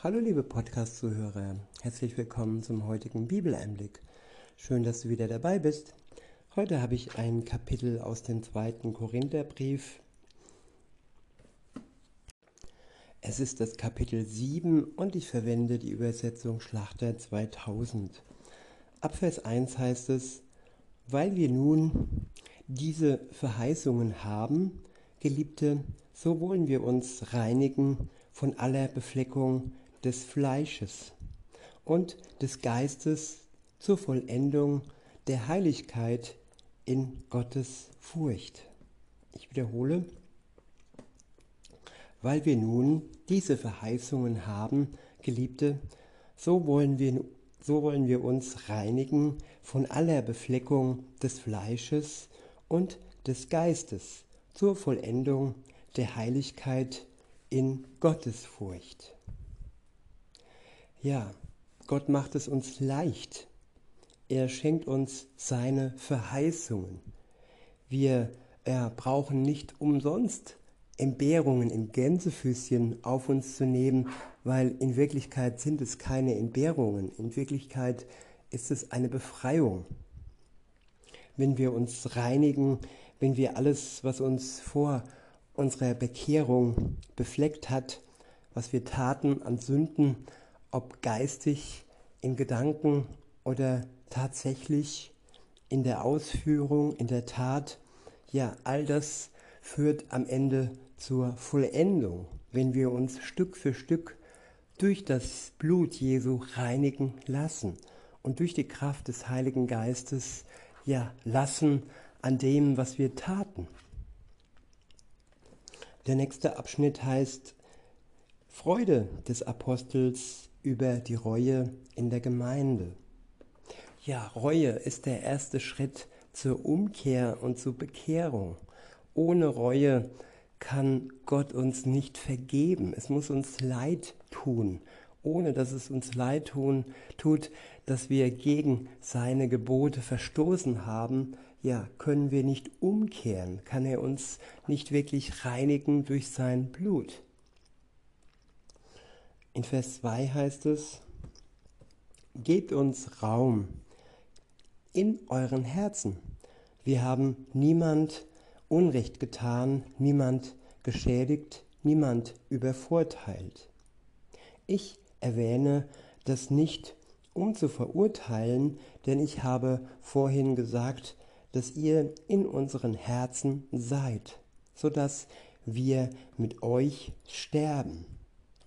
Hallo liebe Podcast-Zuhörer, herzlich willkommen zum heutigen Bibeleinblick. Schön, dass du wieder dabei bist. Heute habe ich ein Kapitel aus dem zweiten Korintherbrief. Es ist das Kapitel 7 und ich verwende die Übersetzung Schlachter 2000. Ab Vers 1 heißt es, weil wir nun diese Verheißungen haben, Geliebte, so wollen wir uns reinigen von aller Befleckung des Fleisches und des Geistes zur Vollendung der Heiligkeit in Gottes Furcht. Ich wiederhole, weil wir nun diese Verheißungen haben, Geliebte, so wollen wir, so wollen wir uns reinigen von aller Befleckung des Fleisches und des Geistes zur Vollendung der Heiligkeit in Gottesfurcht. Ja, Gott macht es uns leicht. Er schenkt uns seine Verheißungen. Wir äh, brauchen nicht umsonst Entbehrungen in Gänsefüßchen auf uns zu nehmen, weil in Wirklichkeit sind es keine Entbehrungen. In Wirklichkeit ist es eine Befreiung. Wenn wir uns reinigen, wenn wir alles, was uns vor unserer Bekehrung befleckt hat, was wir taten an Sünden, ob geistig, in Gedanken oder tatsächlich in der Ausführung, in der Tat, ja, all das führt am Ende zur Vollendung, wenn wir uns Stück für Stück durch das Blut Jesu reinigen lassen und durch die Kraft des Heiligen Geistes ja lassen an dem, was wir taten. Der nächste Abschnitt heißt Freude des Apostels über die Reue in der Gemeinde. Ja, Reue ist der erste Schritt zur Umkehr und zur Bekehrung. Ohne Reue kann Gott uns nicht vergeben. Es muss uns leid tun, ohne dass es uns leid tun, tut, dass wir gegen seine Gebote verstoßen haben, ja, können wir nicht umkehren, kann er uns nicht wirklich reinigen durch sein Blut. In Vers 2 heißt es, Gebt uns Raum in euren Herzen. Wir haben niemand Unrecht getan, niemand geschädigt, niemand übervorteilt. Ich erwähne das nicht, um zu verurteilen, denn ich habe vorhin gesagt, dass ihr in unseren Herzen seid, so dass wir mit euch sterben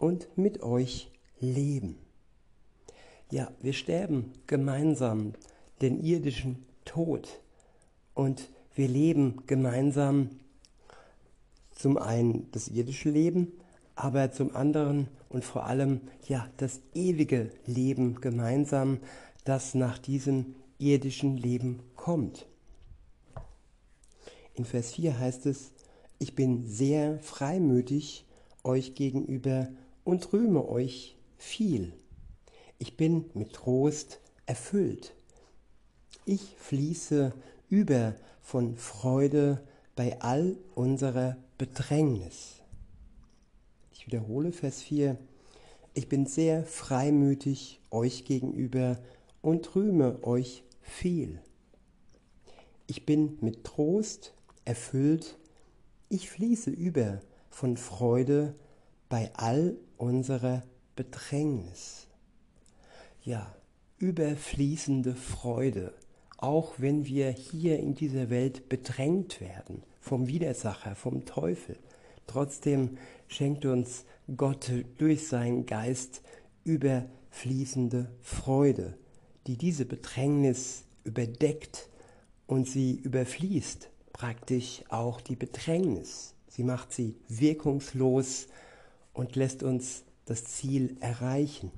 und mit euch leben. Ja, wir sterben gemeinsam den irdischen Tod und wir leben gemeinsam zum einen das irdische Leben, aber zum anderen und vor allem ja das ewige Leben gemeinsam, das nach diesem irdischen Leben kommt. In Vers 4 heißt es, ich bin sehr freimütig euch gegenüber und rühme euch viel. Ich bin mit Trost erfüllt. Ich fließe über von Freude bei all unserer Bedrängnis. Ich wiederhole Vers 4. Ich bin sehr freimütig euch gegenüber und rühme euch viel. Ich bin mit Trost erfüllt. Ich fließe über von Freude bei all unserer Bedrängnis. Ja, überfließende Freude, auch wenn wir hier in dieser Welt bedrängt werden vom Widersacher, vom Teufel. Trotzdem schenkt uns Gott durch seinen Geist überfließende Freude, die diese Bedrängnis überdeckt und sie überfließt praktisch auch die Bedrängnis. Sie macht sie wirkungslos und lässt uns das Ziel erreichen.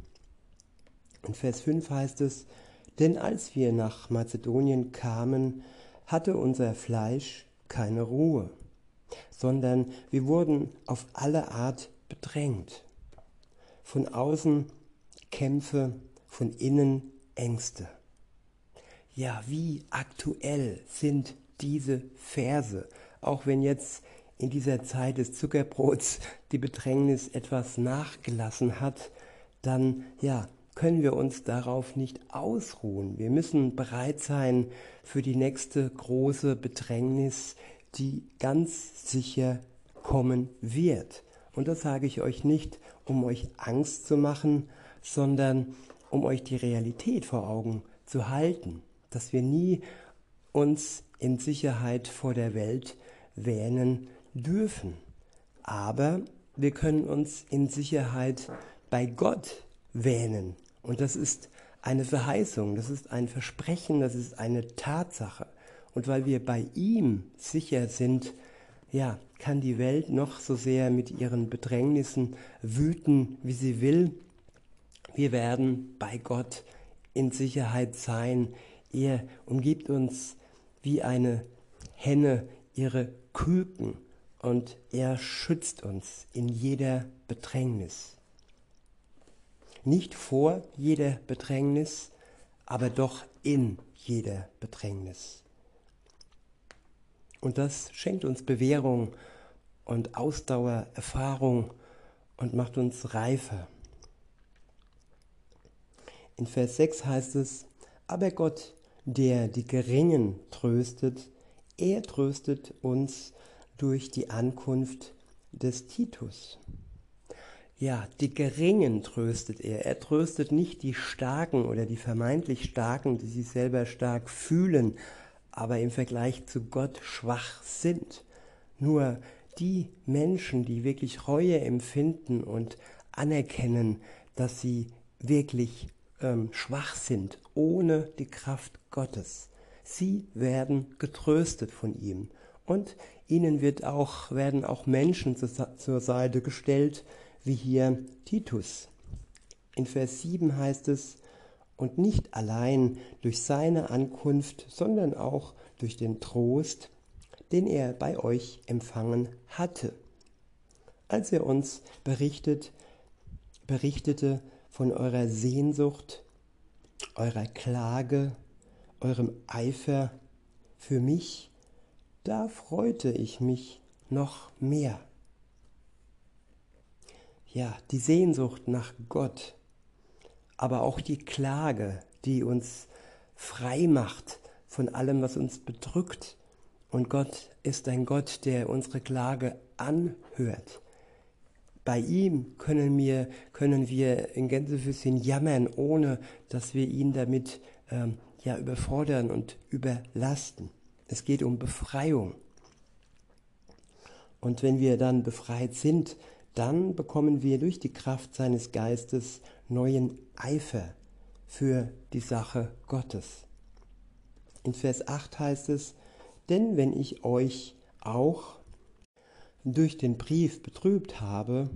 In Vers 5 heißt es, denn als wir nach Mazedonien kamen, hatte unser Fleisch keine Ruhe, sondern wir wurden auf alle Art bedrängt. Von außen Kämpfe, von innen Ängste. Ja, wie aktuell sind diese Verse, auch wenn jetzt in dieser Zeit des Zuckerbrots die Bedrängnis etwas nachgelassen hat, dann ja, können wir uns darauf nicht ausruhen. Wir müssen bereit sein für die nächste große Bedrängnis, die ganz sicher kommen wird. Und das sage ich euch nicht, um euch Angst zu machen, sondern um euch die Realität vor Augen zu halten, dass wir nie uns in Sicherheit vor der Welt wähnen dürfen. Aber wir können uns in Sicherheit bei Gott wähnen. Und das ist eine Verheißung, das ist ein Versprechen, das ist eine Tatsache. Und weil wir bei ihm sicher sind, ja, kann die Welt noch so sehr mit ihren Bedrängnissen wüten, wie sie will. Wir werden bei Gott in Sicherheit sein. Er umgibt uns wie eine Henne ihre Küken und er schützt uns in jeder Bedrängnis. Nicht vor jeder Bedrängnis, aber doch in jeder Bedrängnis. Und das schenkt uns Bewährung und Ausdauer, Erfahrung und macht uns reifer. In Vers 6 heißt es, aber Gott, der die Geringen tröstet, er tröstet uns durch die Ankunft des Titus. Ja, die Geringen tröstet er. Er tröstet nicht die Starken oder die vermeintlich Starken, die sich selber stark fühlen, aber im Vergleich zu Gott schwach sind. Nur die Menschen, die wirklich Reue empfinden und anerkennen, dass sie wirklich ähm, schwach sind, ohne die Kraft Gottes, sie werden getröstet von ihm. Und ihnen wird auch, werden auch Menschen zur Seite gestellt, wie hier Titus. In Vers 7 heißt es, und nicht allein durch seine Ankunft, sondern auch durch den Trost, den er bei euch empfangen hatte. Als er uns berichtet, berichtete von eurer Sehnsucht, eurer Klage, eurem Eifer für mich, da freute ich mich noch mehr ja, die Sehnsucht nach Gott, aber auch die Klage, die uns frei macht von allem, was uns bedrückt. Und Gott ist ein Gott, der unsere Klage anhört. Bei ihm können wir, können wir in Gänsefüßchen jammern, ohne dass wir ihn damit ähm, ja, überfordern und überlasten. Es geht um Befreiung. Und wenn wir dann befreit sind, dann bekommen wir durch die Kraft seines Geistes neuen Eifer für die Sache Gottes. In Vers 8 heißt es, denn wenn ich euch auch durch den Brief betrübt habe,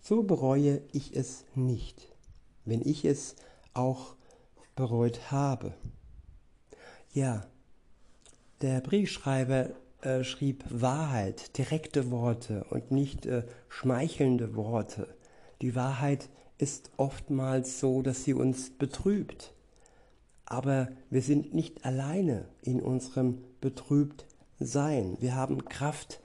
so bereue ich es nicht, wenn ich es auch bereut habe. Ja, der Briefschreiber äh, schrieb Wahrheit, direkte Worte und nicht äh, schmeichelnde Worte. Die Wahrheit ist oftmals so, dass sie uns betrübt. Aber wir sind nicht alleine in unserem Betrübtsein. Wir haben Kraft,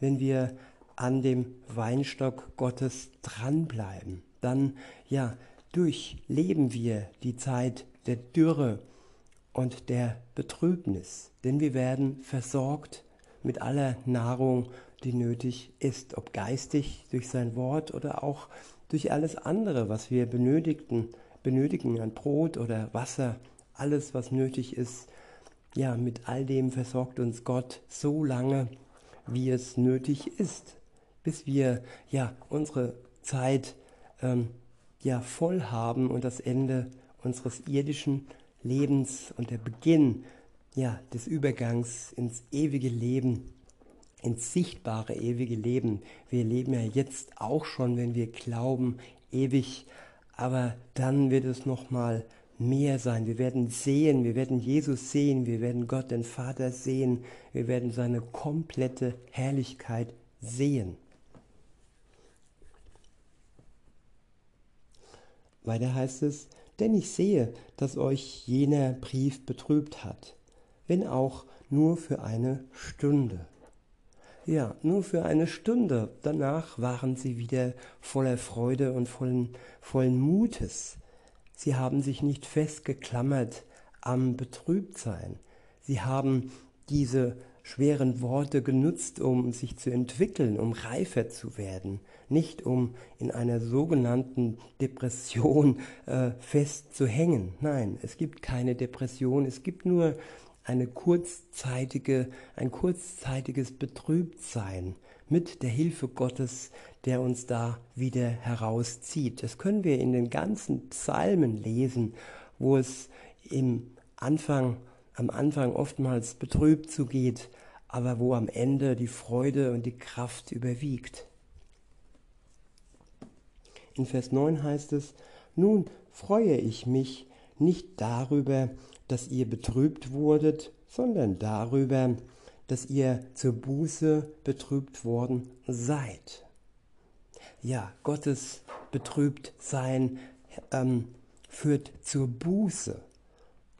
wenn wir an dem Weinstock Gottes dranbleiben. Dann, ja, durchleben wir die Zeit der Dürre und der Betrübnis, denn wir werden versorgt mit aller Nahrung, die nötig ist, ob geistig durch sein Wort oder auch durch alles andere, was wir benötigten, benötigen an Brot oder Wasser, alles, was nötig ist. Ja, mit all dem versorgt uns Gott so lange, wie es nötig ist, bis wir ja unsere Zeit ähm, ja voll haben und das Ende unseres irdischen Lebens und der Beginn ja, des Übergangs ins ewige Leben, ins sichtbare ewige Leben. Wir leben ja jetzt auch schon, wenn wir glauben, ewig, aber dann wird es noch mal mehr sein. Wir werden sehen, wir werden Jesus sehen, wir werden Gott den Vater sehen, wir werden seine komplette Herrlichkeit sehen. Weiter heißt es, denn ich sehe, dass euch jener Brief betrübt hat wenn auch nur für eine Stunde. Ja, nur für eine Stunde. Danach waren sie wieder voller Freude und vollen, vollen Mutes. Sie haben sich nicht festgeklammert am Betrübtsein. Sie haben diese schweren Worte genutzt, um sich zu entwickeln, um reifer zu werden, nicht um in einer sogenannten Depression äh, festzuhängen. Nein, es gibt keine Depression, es gibt nur eine kurzzeitige, ein kurzzeitiges Betrübtsein mit der Hilfe Gottes, der uns da wieder herauszieht. Das können wir in den ganzen Psalmen lesen, wo es im Anfang am Anfang oftmals betrübt zugeht, aber wo am Ende die Freude und die Kraft überwiegt. In Vers 9 heißt es, nun freue ich mich nicht darüber, dass ihr betrübt wurdet, sondern darüber, dass ihr zur Buße betrübt worden seid. Ja, Gottes Betrübtsein ähm, führt zur Buße.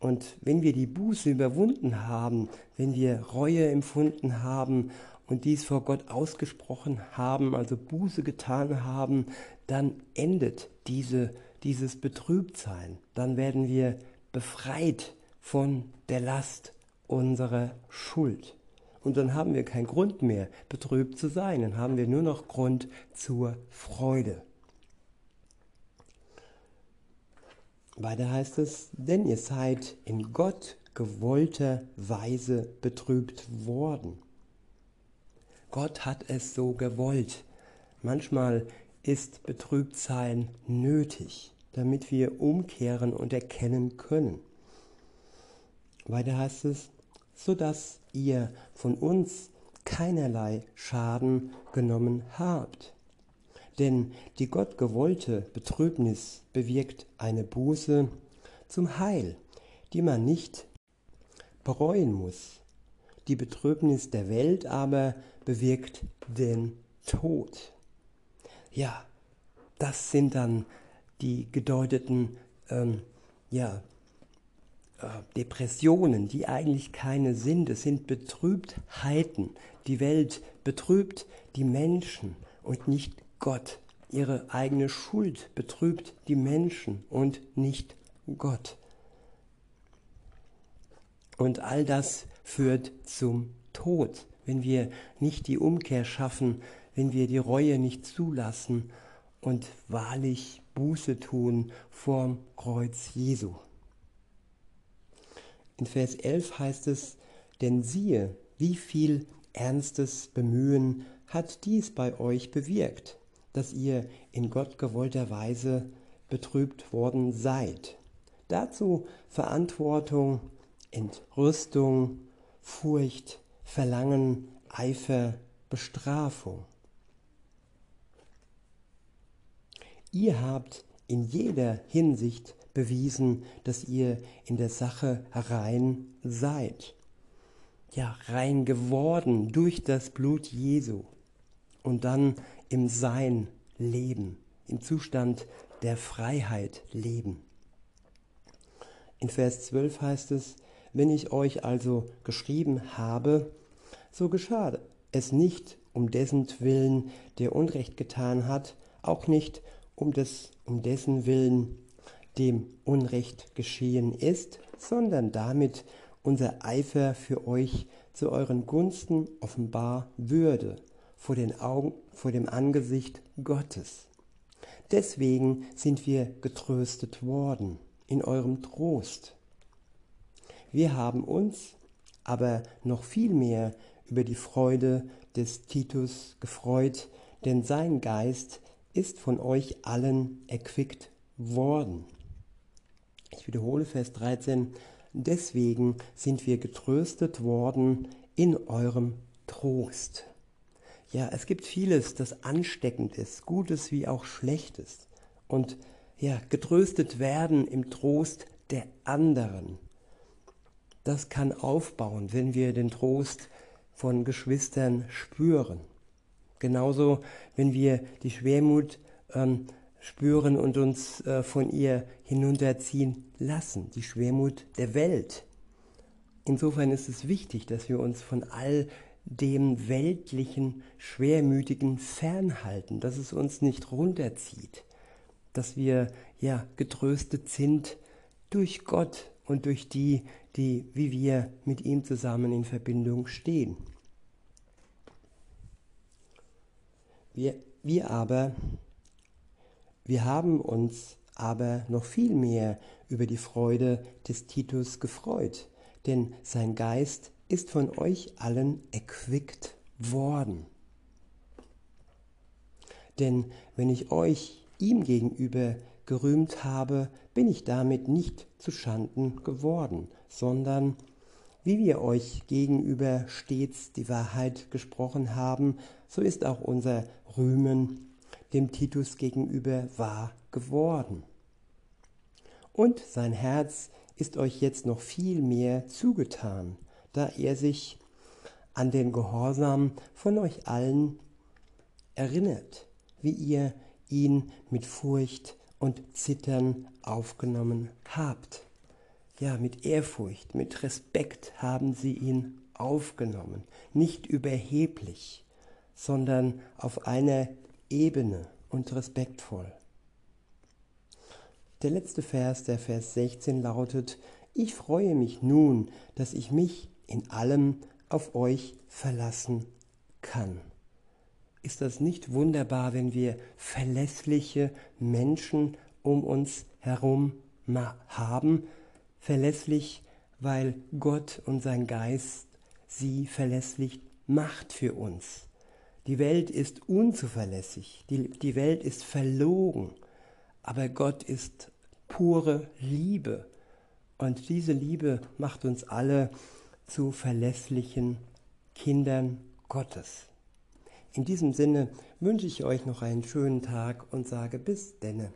Und wenn wir die Buße überwunden haben, wenn wir Reue empfunden haben und dies vor Gott ausgesprochen haben, also Buße getan haben, dann endet diese, dieses Betrübtsein. Dann werden wir befreit von der Last unserer Schuld. Und dann haben wir keinen Grund mehr, betrübt zu sein. Dann haben wir nur noch Grund zur Freude. Weiter heißt es, denn ihr seid in Gott gewollter Weise betrübt worden. Gott hat es so gewollt. Manchmal ist Betrübtsein nötig, damit wir umkehren und erkennen können. Weiter heißt es, so dass ihr von uns keinerlei Schaden genommen habt. Denn die Gott gewollte Betrübnis bewirkt eine Buße zum Heil, die man nicht bereuen muss. Die Betrübnis der Welt aber bewirkt den Tod. Ja, das sind dann die gedeuteten ähm, ja, äh, Depressionen, die eigentlich keine sind. Es sind Betrübtheiten. Die Welt betrübt die Menschen und nicht Gott. Ihre eigene Schuld betrübt die Menschen und nicht Gott. Und all das führt zum Tod, wenn wir nicht die Umkehr schaffen, wenn wir die Reue nicht zulassen und wahrlich Buße tun vorm Kreuz Jesu. In Vers 11 heißt es, denn siehe, wie viel ernstes Bemühen hat dies bei euch bewirkt dass ihr in Gott gewollter Weise betrübt worden seid. Dazu Verantwortung, Entrüstung, Furcht, Verlangen, Eifer, Bestrafung. Ihr habt in jeder Hinsicht bewiesen, dass ihr in der Sache rein seid. Ja, rein geworden durch das Blut Jesu. Und dann im Sein leben, im Zustand der Freiheit leben. In Vers 12 heißt es, wenn ich euch also geschrieben habe, so geschah es nicht um dessen Willen, der Unrecht getan hat, auch nicht um, des, um dessen Willen, dem Unrecht geschehen ist, sondern damit unser Eifer für euch zu euren Gunsten offenbar würde vor, den Augen, vor dem Angesicht Gottes. Deswegen sind wir getröstet worden in eurem Trost. Wir haben uns aber noch viel mehr über die Freude des Titus gefreut, denn sein Geist ist von euch allen erquickt worden. Ich wiederhole Vers 13. Deswegen sind wir getröstet worden in eurem Trost. Ja, es gibt vieles, das ansteckend ist, Gutes wie auch Schlechtes. Und ja, getröstet werden im Trost der anderen. Das kann aufbauen, wenn wir den Trost von Geschwistern spüren. Genauso, wenn wir die Schwermut ähm, spüren und uns äh, von ihr hinunterziehen lassen, die Schwermut der Welt. Insofern ist es wichtig, dass wir uns von all dem weltlichen, schwermütigen fernhalten, dass es uns nicht runterzieht, dass wir ja getröstet sind durch Gott und durch die, die wie wir mit ihm zusammen in Verbindung stehen. Wir, wir aber, wir haben uns aber noch viel mehr über die Freude des Titus gefreut, denn sein Geist ist von euch allen erquickt worden. Denn wenn ich euch ihm gegenüber gerühmt habe, bin ich damit nicht zu Schanden geworden, sondern wie wir euch gegenüber stets die Wahrheit gesprochen haben, so ist auch unser Rühmen dem Titus gegenüber wahr geworden. Und sein Herz ist euch jetzt noch viel mehr zugetan, da er sich an den Gehorsam von euch allen erinnert, wie ihr ihn mit Furcht und Zittern aufgenommen habt. Ja, mit Ehrfurcht, mit Respekt haben sie ihn aufgenommen, nicht überheblich, sondern auf einer Ebene und respektvoll. Der letzte Vers, der Vers 16 lautet, ich freue mich nun, dass ich mich in allem auf euch verlassen kann. Ist das nicht wunderbar, wenn wir verlässliche Menschen um uns herum haben? Verlässlich, weil Gott und sein Geist sie verlässlich macht für uns. Die Welt ist unzuverlässig, die, die Welt ist verlogen, aber Gott ist pure Liebe. Und diese Liebe macht uns alle zu verlässlichen Kindern Gottes. In diesem Sinne wünsche ich euch noch einen schönen Tag und sage bis denne.